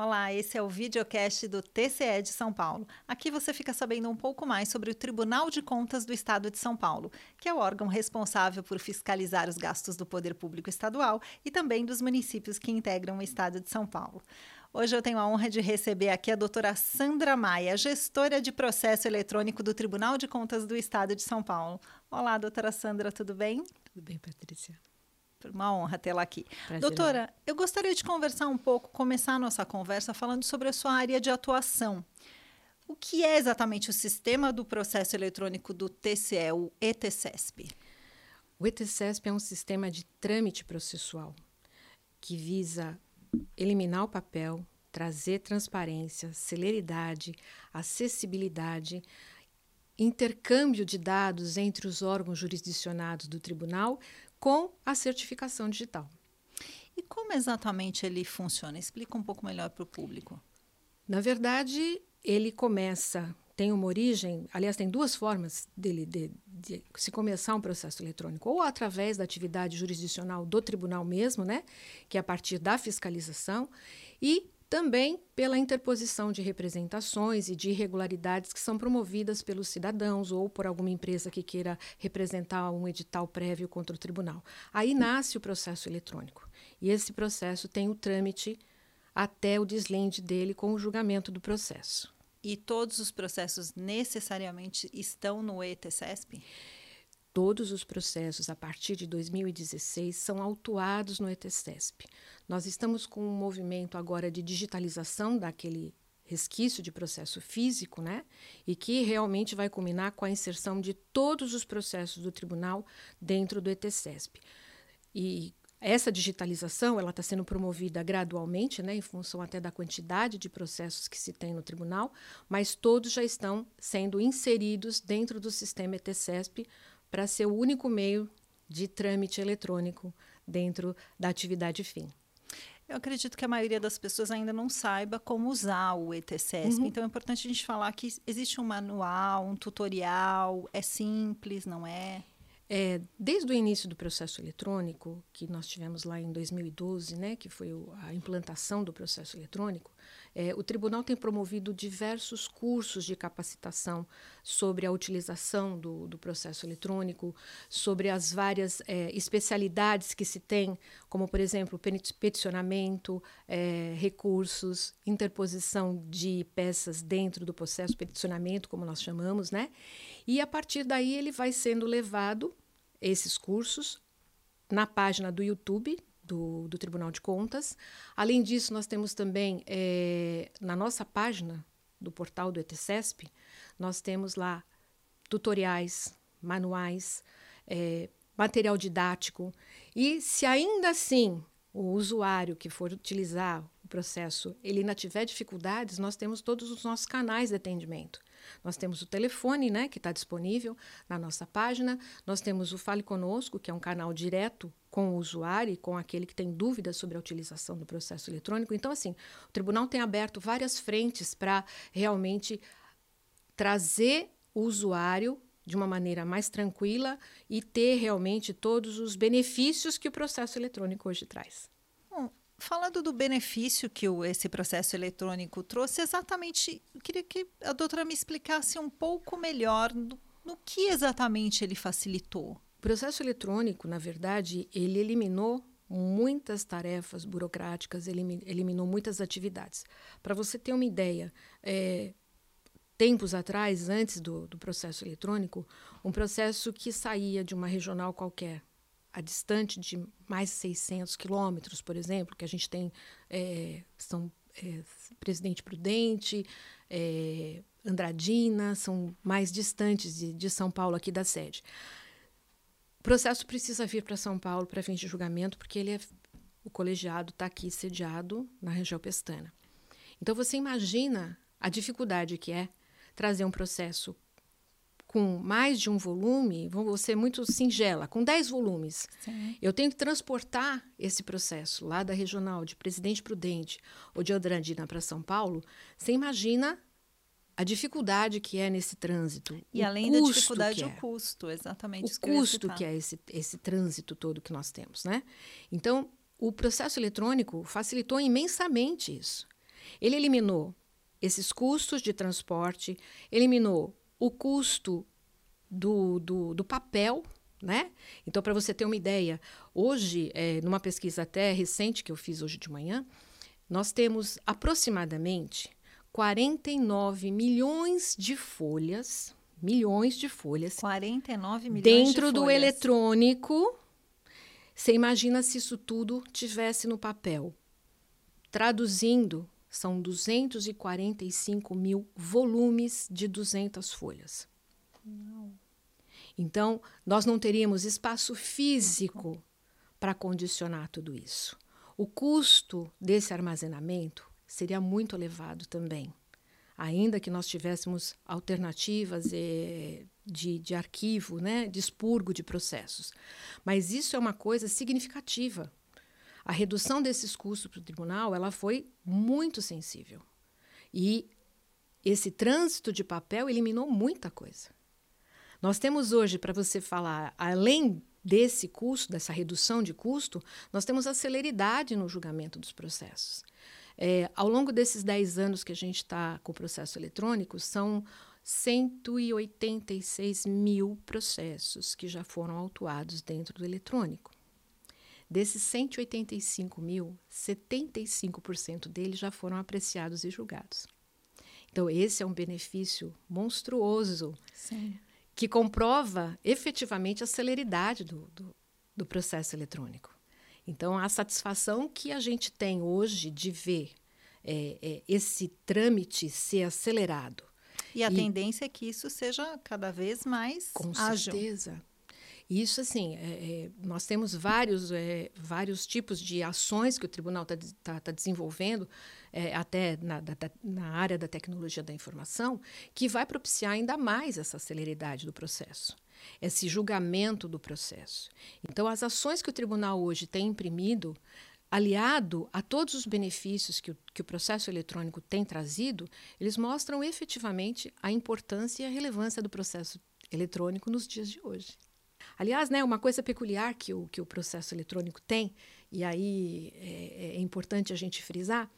Olá, esse é o videocast do TCE de São Paulo. Aqui você fica sabendo um pouco mais sobre o Tribunal de Contas do Estado de São Paulo, que é o órgão responsável por fiscalizar os gastos do poder público estadual e também dos municípios que integram o Estado de São Paulo. Hoje eu tenho a honra de receber aqui a doutora Sandra Maia, gestora de processo eletrônico do Tribunal de Contas do Estado de São Paulo. Olá, doutora Sandra, tudo bem? Tudo bem, Patrícia. Uma honra tê-la aqui. Prazer. Doutora, eu gostaria de conversar um pouco, começar a nossa conversa falando sobre a sua área de atuação. O que é exatamente o sistema do processo eletrônico do TCE, o ETCESP? O ETCESP é um sistema de trâmite processual que visa eliminar o papel, trazer transparência, celeridade, acessibilidade, intercâmbio de dados entre os órgãos jurisdicionados do tribunal com a certificação digital. E como exatamente ele funciona? Explica um pouco melhor para o público. Na verdade, ele começa, tem uma origem, aliás, tem duas formas dele de, de, se começar um processo eletrônico, ou através da atividade jurisdicional do tribunal mesmo, né, que é a partir da fiscalização, e também pela interposição de representações e de irregularidades que são promovidas pelos cidadãos ou por alguma empresa que queira representar um edital prévio contra o tribunal. Aí nasce o processo eletrônico. E esse processo tem o trâmite até o deslinde dele com o julgamento do processo. E todos os processos necessariamente estão no ETCESP? Todos os processos a partir de 2016 são autuados no ETCESP. Nós estamos com um movimento agora de digitalização daquele resquício de processo físico, né? E que realmente vai culminar com a inserção de todos os processos do tribunal dentro do ETCESP. E essa digitalização ela está sendo promovida gradualmente, né, em função até da quantidade de processos que se tem no tribunal, mas todos já estão sendo inseridos dentro do sistema ETCESP para ser o único meio de trâmite eletrônico dentro da atividade fim. Eu acredito que a maioria das pessoas ainda não saiba como usar o ETCESP. Uhum. Então é importante a gente falar que existe um manual, um tutorial, é simples, não é? É, desde o início do processo eletrônico, que nós tivemos lá em 2012, né, que foi a implantação do processo eletrônico, é, o tribunal tem promovido diversos cursos de capacitação sobre a utilização do, do processo eletrônico, sobre as várias é, especialidades que se tem, como, por exemplo, peticionamento, é, recursos, interposição de peças dentro do processo, peticionamento, como nós chamamos, né? E a partir daí ele vai sendo levado, esses cursos, na página do YouTube do, do Tribunal de Contas. Além disso, nós temos também é, na nossa página do portal do ETCESP, nós temos lá tutoriais, manuais, é, material didático. E se ainda assim o usuário que for utilizar o processo ele ainda tiver dificuldades, nós temos todos os nossos canais de atendimento. Nós temos o telefone, né, que está disponível na nossa página. Nós temos o Fale Conosco, que é um canal direto com o usuário e com aquele que tem dúvidas sobre a utilização do processo eletrônico. Então, assim, o tribunal tem aberto várias frentes para realmente trazer o usuário de uma maneira mais tranquila e ter realmente todos os benefícios que o processo eletrônico hoje traz. Falando do benefício que o, esse processo eletrônico trouxe, exatamente, eu queria que a doutora me explicasse um pouco melhor no, no que exatamente ele facilitou. O processo eletrônico, na verdade, ele eliminou muitas tarefas burocráticas, eliminou muitas atividades. Para você ter uma ideia, é, tempos atrás, antes do, do processo eletrônico, um processo que saía de uma regional qualquer a distante de mais de 600 quilômetros, por exemplo, que a gente tem é, são é, Presidente Prudente, é, Andradina, são mais distantes de, de, São Paulo aqui da sede. O processo precisa vir para São Paulo para fins de julgamento, porque ele é, o colegiado está aqui sediado na região pestana. Então você imagina a dificuldade que é trazer um processo com mais de um volume, vou ser muito singela, com 10 volumes. Sim. Eu tenho que transportar esse processo lá da regional de Presidente Prudente ou de Andradina para São Paulo. Você imagina a dificuldade que é nesse trânsito. E além da dificuldade, é. o custo, exatamente. O custo que, que é esse, esse trânsito todo que nós temos, né? Então, o processo eletrônico facilitou imensamente isso. Ele eliminou esses custos de transporte, eliminou o custo do, do, do papel, né? Então, para você ter uma ideia, hoje, é, numa pesquisa até recente que eu fiz hoje de manhã, nós temos aproximadamente 49 milhões de folhas, milhões de folhas. 49 milhões dentro de do folhas. eletrônico. Você imagina se isso tudo tivesse no papel. Traduzindo, são 245 mil volumes de 200 folhas. Não. Então, nós não teríamos espaço físico para condicionar tudo isso. O custo desse armazenamento seria muito elevado também. Ainda que nós tivéssemos alternativas eh, de, de arquivo, né, de expurgo de processos. Mas isso é uma coisa significativa. A redução desses custos para o tribunal ela foi muito sensível. E esse trânsito de papel eliminou muita coisa. Nós temos hoje, para você falar, além desse custo, dessa redução de custo, nós temos a celeridade no julgamento dos processos. É, ao longo desses 10 anos que a gente está com o processo eletrônico, são 186 mil processos que já foram autuados dentro do eletrônico. Desses 185 mil, 75% deles já foram apreciados e julgados. Então, esse é um benefício monstruoso Sim. que comprova efetivamente a celeridade do, do, do processo eletrônico. Então, a satisfação que a gente tem hoje de ver é, é, esse trâmite ser acelerado. E a e, tendência é que isso seja cada vez mais com ágil. certeza. Isso, assim, é, é, nós temos vários, é, vários tipos de ações que o tribunal está tá, tá desenvolvendo, é, até na, da, na área da tecnologia da informação, que vai propiciar ainda mais essa celeridade do processo, esse julgamento do processo. Então, as ações que o tribunal hoje tem imprimido, aliado a todos os benefícios que o, que o processo eletrônico tem trazido, eles mostram efetivamente a importância e a relevância do processo eletrônico nos dias de hoje. Aliás, né, uma coisa peculiar que o, que o processo eletrônico tem, e aí é, é importante a gente frisar,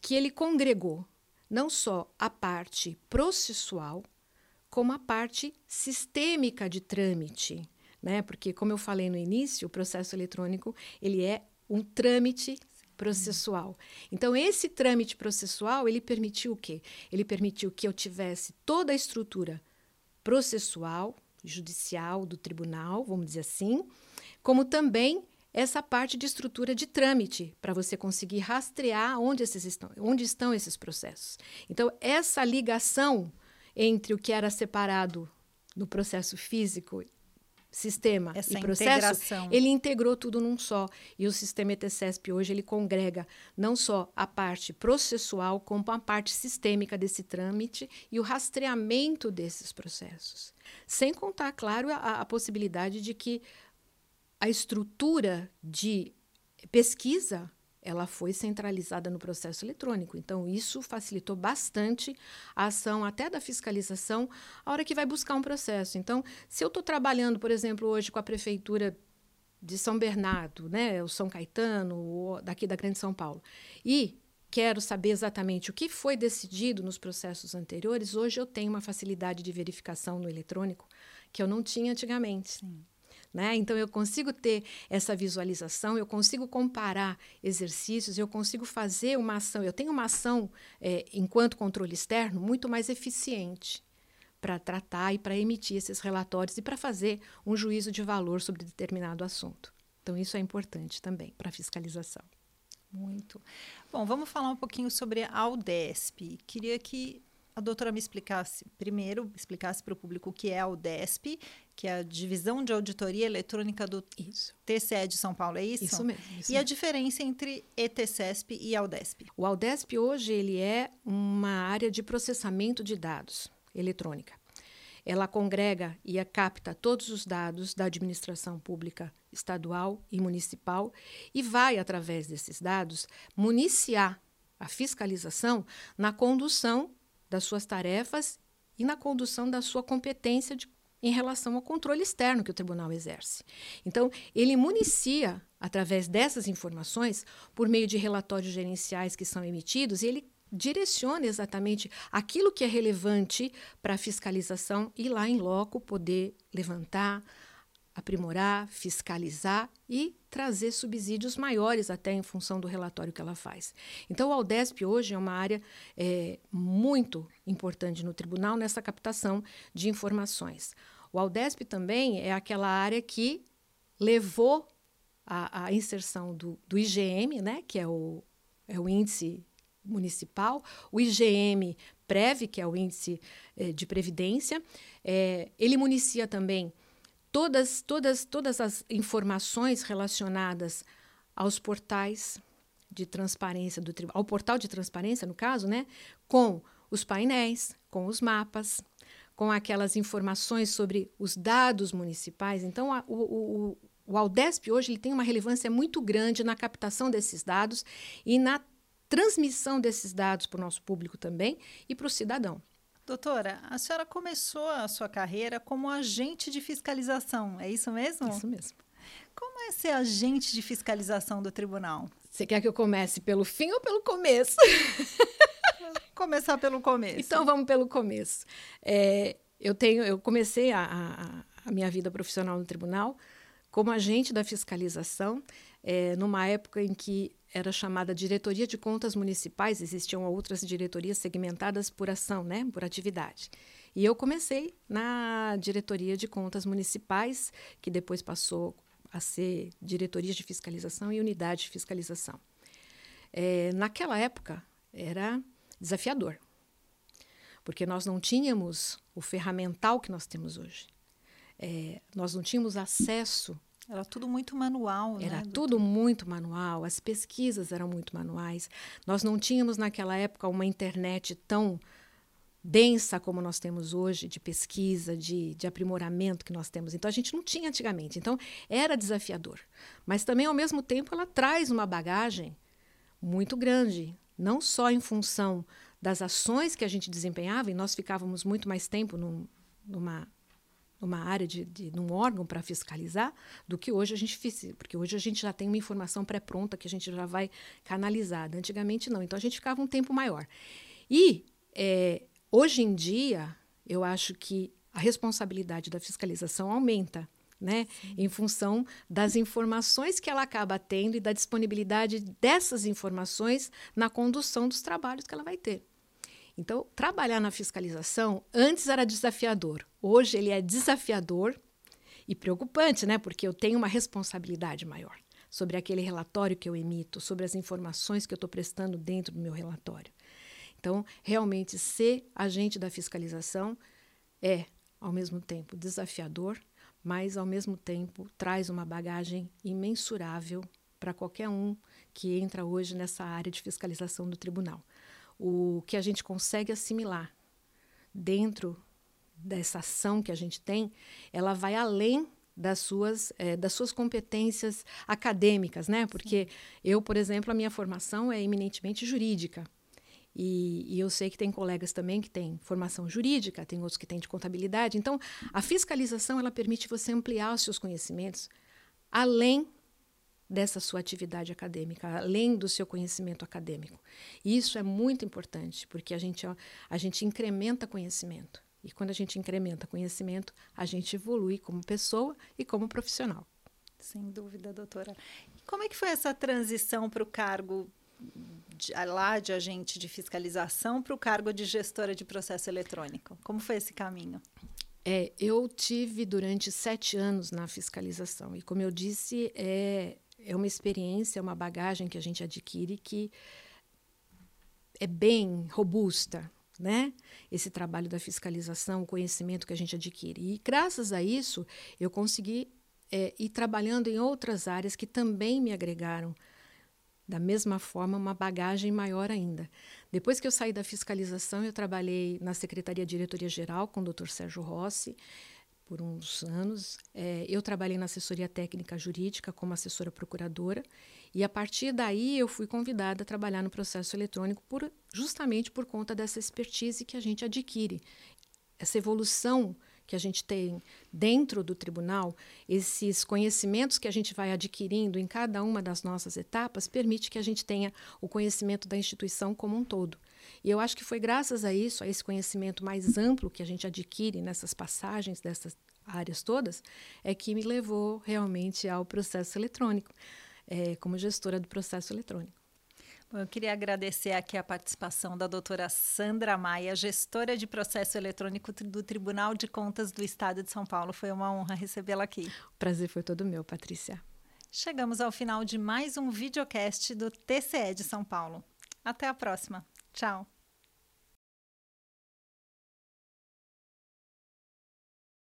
que ele congregou não só a parte processual, como a parte sistêmica de trâmite, né? Porque como eu falei no início, o processo eletrônico ele é um trâmite processual. Então esse trâmite processual ele permitiu o quê? Ele permitiu que eu tivesse toda a estrutura processual judicial do tribunal, vamos dizer assim, como também essa parte de estrutura de trâmite para você conseguir rastrear onde, esses estão, onde estão esses processos. Então, essa ligação entre o que era separado no processo físico sistema Essa e processo, integração. ele integrou tudo num só. E o sistema ETCESP hoje ele congrega não só a parte processual, como a parte sistêmica desse trâmite e o rastreamento desses processos. Sem contar, claro, a, a possibilidade de que a estrutura de pesquisa ela foi centralizada no processo eletrônico. Então, isso facilitou bastante a ação até da fiscalização a hora que vai buscar um processo. Então, se eu estou trabalhando, por exemplo, hoje com a prefeitura de São Bernardo, né, o São Caetano, daqui da Grande São Paulo, e quero saber exatamente o que foi decidido nos processos anteriores, hoje eu tenho uma facilidade de verificação no eletrônico que eu não tinha antigamente. Sim. Né? Então, eu consigo ter essa visualização, eu consigo comparar exercícios, eu consigo fazer uma ação. Eu tenho uma ação, é, enquanto controle externo, muito mais eficiente para tratar e para emitir esses relatórios e para fazer um juízo de valor sobre determinado assunto. Então, isso é importante também para a fiscalização. Muito. Bom, vamos falar um pouquinho sobre a UDESP. Queria que a doutora me explicasse, primeiro, explicasse para o público o que é a UDESP, que é a Divisão de Auditoria Eletrônica do isso. TCE de São Paulo, é isso? Isso mesmo. Isso e mesmo. a diferença entre ETCESP e AUDESP? O AUDESP hoje ele é uma área de processamento de dados eletrônica. Ela congrega e capta todos os dados da administração pública estadual e municipal e vai, através desses dados, municiar a fiscalização na condução das suas tarefas e na condução da sua competência de, em relação ao controle externo que o tribunal exerce. Então, ele municia, através dessas informações, por meio de relatórios gerenciais que são emitidos, e ele direciona exatamente aquilo que é relevante para a fiscalização e lá em loco poder levantar, aprimorar, fiscalizar e trazer subsídios maiores até em função do relatório que ela faz. Então, o Aldesp hoje é uma área é, muito importante no tribunal nessa captação de informações. O Aldesp também é aquela área que levou a, a inserção do, do IGM, né, que é o, é o índice municipal, o IGM Prev, que é o índice eh, de previdência. Eh, ele municia também todas, todas, todas as informações relacionadas aos portais de transparência do ao portal de transparência, no caso, né, com os painéis, com os mapas, com aquelas informações sobre os dados municipais. Então, a, o, o, o Aldesp hoje ele tem uma relevância muito grande na captação desses dados e na transmissão desses dados para o nosso público também e para o cidadão. Doutora, a senhora começou a sua carreira como agente de fiscalização, é isso mesmo? Isso mesmo. Como é ser agente de fiscalização do tribunal? Você quer que eu comece pelo fim ou pelo começo? Começar pelo começo. Então vamos pelo começo. É, eu tenho, eu comecei a, a, a minha vida profissional no tribunal como agente da fiscalização, é, numa época em que era chamada Diretoria de Contas Municipais, existiam outras diretorias segmentadas por ação, né, por atividade. E eu comecei na Diretoria de Contas Municipais, que depois passou a ser Diretoria de Fiscalização e Unidade de Fiscalização. É, naquela época, era desafiador, porque nós não tínhamos o ferramental que nós temos hoje é, nós não tínhamos acesso. Era tudo muito manual, Era né, tudo muito manual, as pesquisas eram muito manuais. Nós não tínhamos naquela época uma internet tão densa como nós temos hoje, de pesquisa, de, de aprimoramento que nós temos. Então, a gente não tinha antigamente. Então, era desafiador. Mas também, ao mesmo tempo, ela traz uma bagagem muito grande, não só em função das ações que a gente desempenhava, e nós ficávamos muito mais tempo num, numa numa área de, de num órgão para fiscalizar do que hoje a gente fez, porque hoje a gente já tem uma informação pré-pronta que a gente já vai canalizada. Antigamente não, então a gente ficava um tempo maior. E é, hoje em dia eu acho que a responsabilidade da fiscalização aumenta. Né, em função das informações que ela acaba tendo e da disponibilidade dessas informações na condução dos trabalhos que ela vai ter. Então, trabalhar na fiscalização antes era desafiador. Hoje ele é desafiador e preocupante, né? Porque eu tenho uma responsabilidade maior sobre aquele relatório que eu emito, sobre as informações que eu estou prestando dentro do meu relatório. Então, realmente, ser agente da fiscalização é, ao mesmo tempo, desafiador, mas, ao mesmo tempo, traz uma bagagem imensurável para qualquer um que entra hoje nessa área de fiscalização do tribunal o que a gente consegue assimilar dentro dessa ação que a gente tem, ela vai além das suas, é, das suas competências acadêmicas, né? Porque eu, por exemplo, a minha formação é eminentemente jurídica. E, e, eu sei que tem colegas também que têm formação jurídica, tem outros que têm de contabilidade. Então, a fiscalização ela permite você ampliar os seus conhecimentos além dessa sua atividade acadêmica, além do seu conhecimento acadêmico. E isso é muito importante, porque a gente, a gente incrementa conhecimento. E quando a gente incrementa conhecimento, a gente evolui como pessoa e como profissional. Sem dúvida, doutora. Como é que foi essa transição para o cargo de, lá de agente de fiscalização para o cargo de gestora de processo eletrônico? Como foi esse caminho? É, eu tive durante sete anos na fiscalização e, como eu disse, é, é uma experiência, é uma bagagem que a gente adquire que é bem robusta, né? Esse trabalho da fiscalização, o conhecimento que a gente adquire. E graças a isso, eu consegui é, ir trabalhando em outras áreas que também me agregaram, da mesma forma, uma bagagem maior ainda. Depois que eu saí da fiscalização, eu trabalhei na Secretaria Diretoria Geral com o Dr. Sérgio Rossi por uns anos. É, eu trabalhei na assessoria técnica jurídica como assessora procuradora e a partir daí eu fui convidada a trabalhar no processo eletrônico por, justamente por conta dessa expertise que a gente adquire, essa evolução que a gente tem dentro do tribunal, esses conhecimentos que a gente vai adquirindo em cada uma das nossas etapas, permite que a gente tenha o conhecimento da instituição como um todo. E eu acho que foi graças a isso, a esse conhecimento mais amplo que a gente adquire nessas passagens dessas áreas todas, é que me levou realmente ao processo eletrônico, é, como gestora do processo eletrônico. Eu queria agradecer aqui a participação da doutora Sandra Maia, gestora de processo eletrônico do Tribunal de Contas do Estado de São Paulo. Foi uma honra recebê-la aqui. O prazer foi todo meu, Patrícia. Chegamos ao final de mais um videocast do TCE de São Paulo. Até a próxima. Tchau.